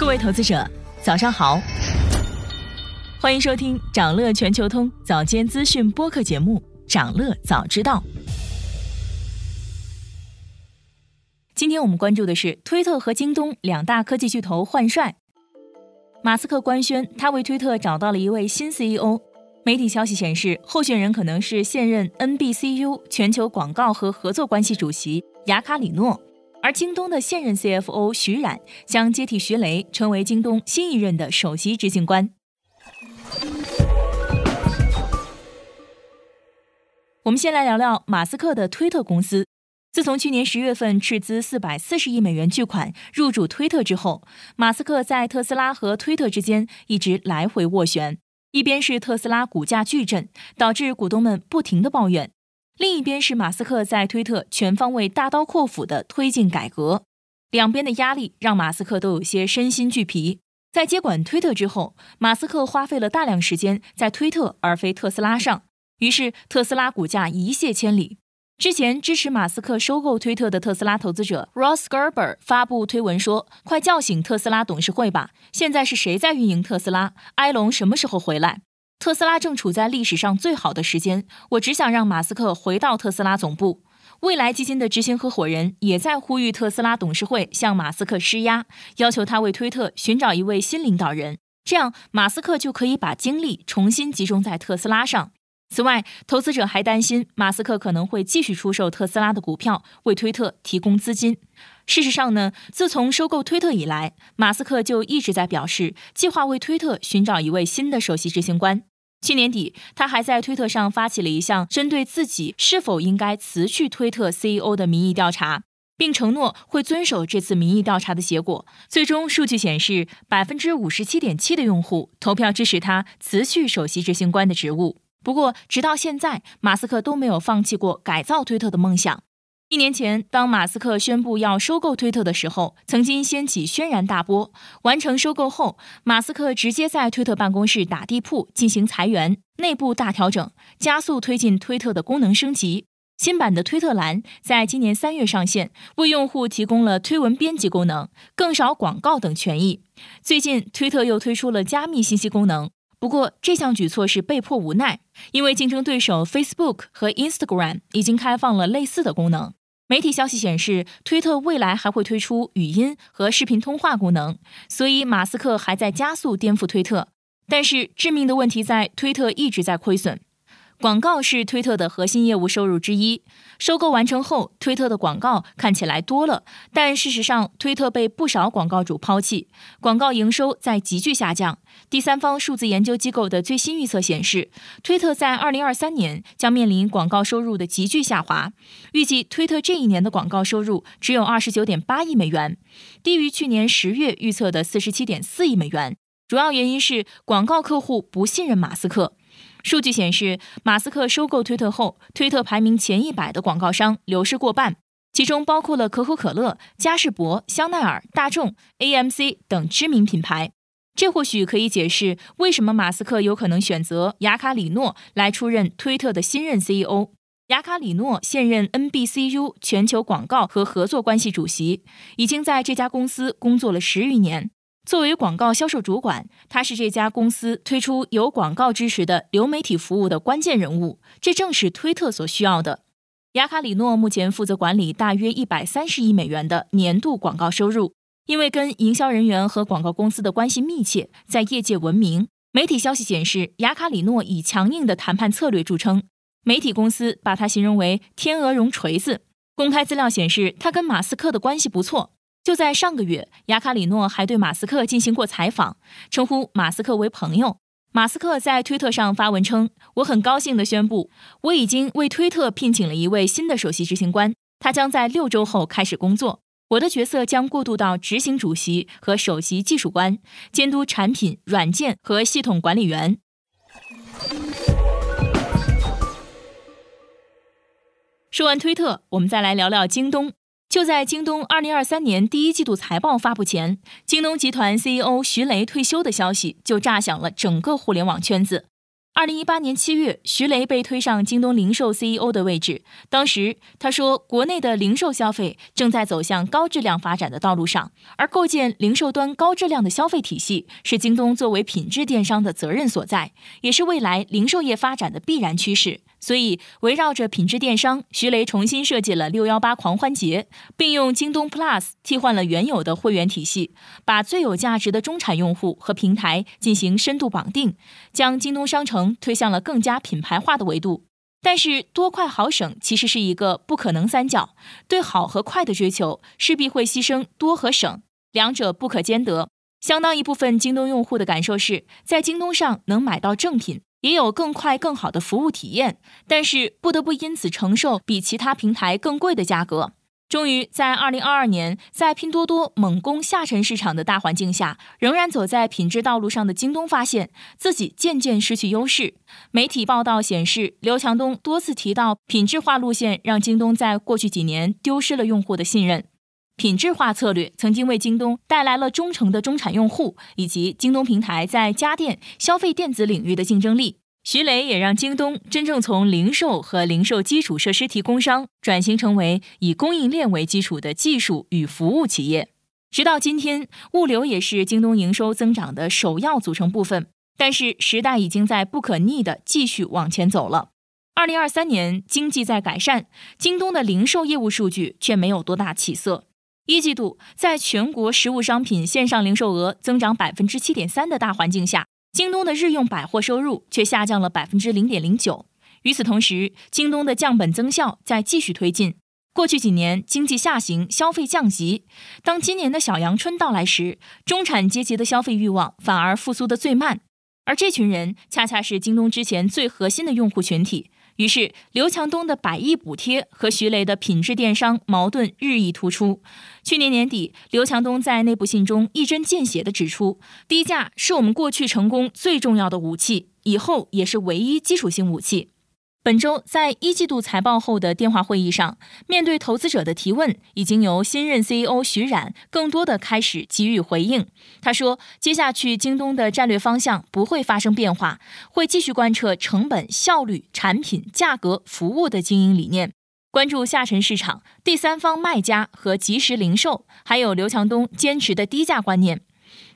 各位投资者，早上好，欢迎收听长乐全球通早间资讯播客节目《长乐早知道》。今天我们关注的是推特和京东两大科技巨头换帅。马斯克官宣，他为推特找到了一位新 CEO。媒体消息显示，候选人可能是现任 NBCU 全球广告和合作关系主席雅卡里诺。而京东的现任 CFO 徐冉将接替徐雷，成为京东新一任的首席执行官。我们先来聊聊马斯克的推特公司。自从去年十月份斥资四百四十亿美元巨款入驻推特之后，马斯克在特斯拉和推特之间一直来回斡旋。一边是特斯拉股价巨震，导致股东们不停的抱怨。另一边是马斯克在推特全方位大刀阔斧的推进改革，两边的压力让马斯克都有些身心俱疲。在接管推特之后，马斯克花费了大量时间在推特而非特斯拉上，于是特斯拉股价一泻千里。之前支持马斯克收购推特的特斯拉投资者 Ross Gerber 发布推文说：“快叫醒特斯拉董事会吧！现在是谁在运营特斯拉？埃隆什么时候回来？”特斯拉正处在历史上最好的时间，我只想让马斯克回到特斯拉总部。未来基金的执行合伙人也在呼吁特斯拉董事会向马斯克施压，要求他为推特寻找一位新领导人，这样马斯克就可以把精力重新集中在特斯拉上。此外，投资者还担心马斯克可能会继续出售特斯拉的股票，为推特提供资金。事实上呢，自从收购推特以来，马斯克就一直在表示计划为推特寻找一位新的首席执行官。去年底，他还在推特上发起了一项针对自己是否应该辞去推特 CEO 的民意调查，并承诺会遵守这次民意调查的结果。最终数据显示，百分之五十七点七的用户投票支持他辞去首席执行官的职务。不过，直到现在，马斯克都没有放弃过改造推特的梦想。一年前，当马斯克宣布要收购推特的时候，曾经掀起轩然大波。完成收购后，马斯克直接在推特办公室打地铺，进行裁员、内部大调整，加速推进推特的功能升级。新版的推特栏在今年三月上线，为用户提供了推文编辑功能、更少广告等权益。最近，推特又推出了加密信息功能，不过这项举措是被迫无奈，因为竞争对手 Facebook 和 Instagram 已经开放了类似的功能。媒体消息显示，推特未来还会推出语音和视频通话功能，所以马斯克还在加速颠覆推特。但是致命的问题在，推特一直在亏损。广告是推特的核心业务收入之一。收购完成后，推特的广告看起来多了，但事实上，推特被不少广告主抛弃，广告营收在急剧下降。第三方数字研究机构的最新预测显示，推特在二零二三年将面临广告收入的急剧下滑。预计推特这一年的广告收入只有二十九点八亿美元，低于去年十月预测的四十七点四亿美元。主要原因是广告客户不信任马斯克。数据显示，马斯克收购推特后，推特排名前一百的广告商流失过半，其中包括了可口可乐、嘉士伯、香奈儿、大众、AMC 等知名品牌。这或许可以解释为什么马斯克有可能选择雅卡里诺来出任推特的新任 CEO。雅卡里诺现任 NBCU 全球广告和合作关系主席，已经在这家公司工作了十余年。作为广告销售主管，他是这家公司推出有广告支持的流媒体服务的关键人物，这正是推特所需要的。雅卡里诺目前负责管理大约一百三十亿美元的年度广告收入，因为跟营销人员和广告公司的关系密切，在业界闻名。媒体消息显示，雅卡里诺以强硬的谈判策略著称，媒体公司把他形容为“天鹅绒锤子”。公开资料显示，他跟马斯克的关系不错。就在上个月，雅卡里诺还对马斯克进行过采访，称呼马斯克为朋友。马斯克在推特上发文称：“我很高兴地宣布，我已经为推特聘请了一位新的首席执行官，他将在六周后开始工作。我的角色将过渡到执行主席和首席技术官，监督产品、软件和系统管理员。”说完推特，我们再来聊聊京东。就在京东二零二三年第一季度财报发布前，京东集团 CEO 徐雷退休的消息就炸响了整个互联网圈子。二零一八年七月，徐雷被推上京东零售 CEO 的位置。当时他说，国内的零售消费正在走向高质量发展的道路上，而构建零售端高质量的消费体系，是京东作为品质电商的责任所在，也是未来零售业发展的必然趋势。所以，围绕着品质电商，徐雷重新设计了六幺八狂欢节，并用京东 Plus 替换了原有的会员体系，把最有价值的中产用户和平台进行深度绑定，将京东商城推向了更加品牌化的维度。但是，多快好省其实是一个不可能三角，对好和快的追求势必会牺牲多和省，两者不可兼得。相当一部分京东用户的感受是在京东上能买到正品。也有更快更好的服务体验，但是不得不因此承受比其他平台更贵的价格。终于在二零二二年，在拼多多猛攻下沉市场的大环境下，仍然走在品质道路上的京东发现自己渐渐失去优势。媒体报道显示，刘强东多次提到品质化路线，让京东在过去几年丢失了用户的信任。品质化策略曾经为京东带来了忠诚的中产用户，以及京东平台在家电消费电子领域的竞争力。徐雷也让京东真正从零售和零售基础设施提供商转型成为以供应链为基础的技术与服务企业。直到今天，物流也是京东营收增长的首要组成部分。但是时代已经在不可逆的继续往前走了。二零二三年经济在改善，京东的零售业务数据却没有多大起色。一季度，在全国实物商品线上零售额增长百分之七点三的大环境下，京东的日用百货收入却下降了百分之零点零九。与此同时，京东的降本增效在继续推进。过去几年经济下行，消费降级，当今年的小阳春到来时，中产阶级的消费欲望反而复苏的最慢，而这群人恰恰是京东之前最核心的用户群体。于是，刘强东的百亿补贴和徐雷的品质电商矛盾日益突出。去年年底，刘强东在内部信中一针见血地指出：“低价是我们过去成功最重要的武器，以后也是唯一基础性武器。”本周在一季度财报后的电话会议上，面对投资者的提问，已经由新任 CEO 徐冉更多的开始给予回应。他说：“接下去京东的战略方向不会发生变化，会继续贯彻成本、效率、产品、价格、服务的经营理念，关注下沉市场、第三方卖家和即时零售，还有刘强东坚持的低价观念。”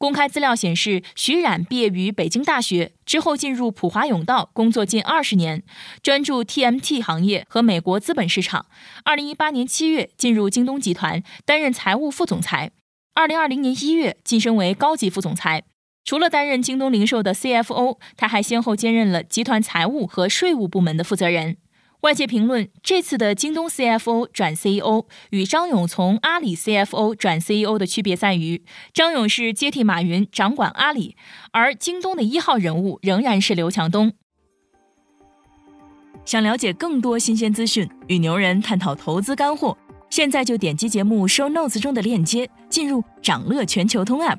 公开资料显示，徐冉毕业于北京大学，之后进入普华永道工作近二十年，专注 TMT 行业和美国资本市场。二零一八年七月进入京东集团，担任财务副总裁。二零二零年一月晋升为高级副总裁。除了担任京东零售的 CFO，他还先后兼任了集团财务和税务部门的负责人。外界评论，这次的京东 CFO 转 CEO 与张勇从阿里 CFO 转 CEO 的区别在于，张勇是接替马云掌管阿里，而京东的一号人物仍然是刘强东。想了解更多新鲜资讯，与牛人探讨投资干货，现在就点击节目 show notes 中的链接，进入掌乐全球通 App。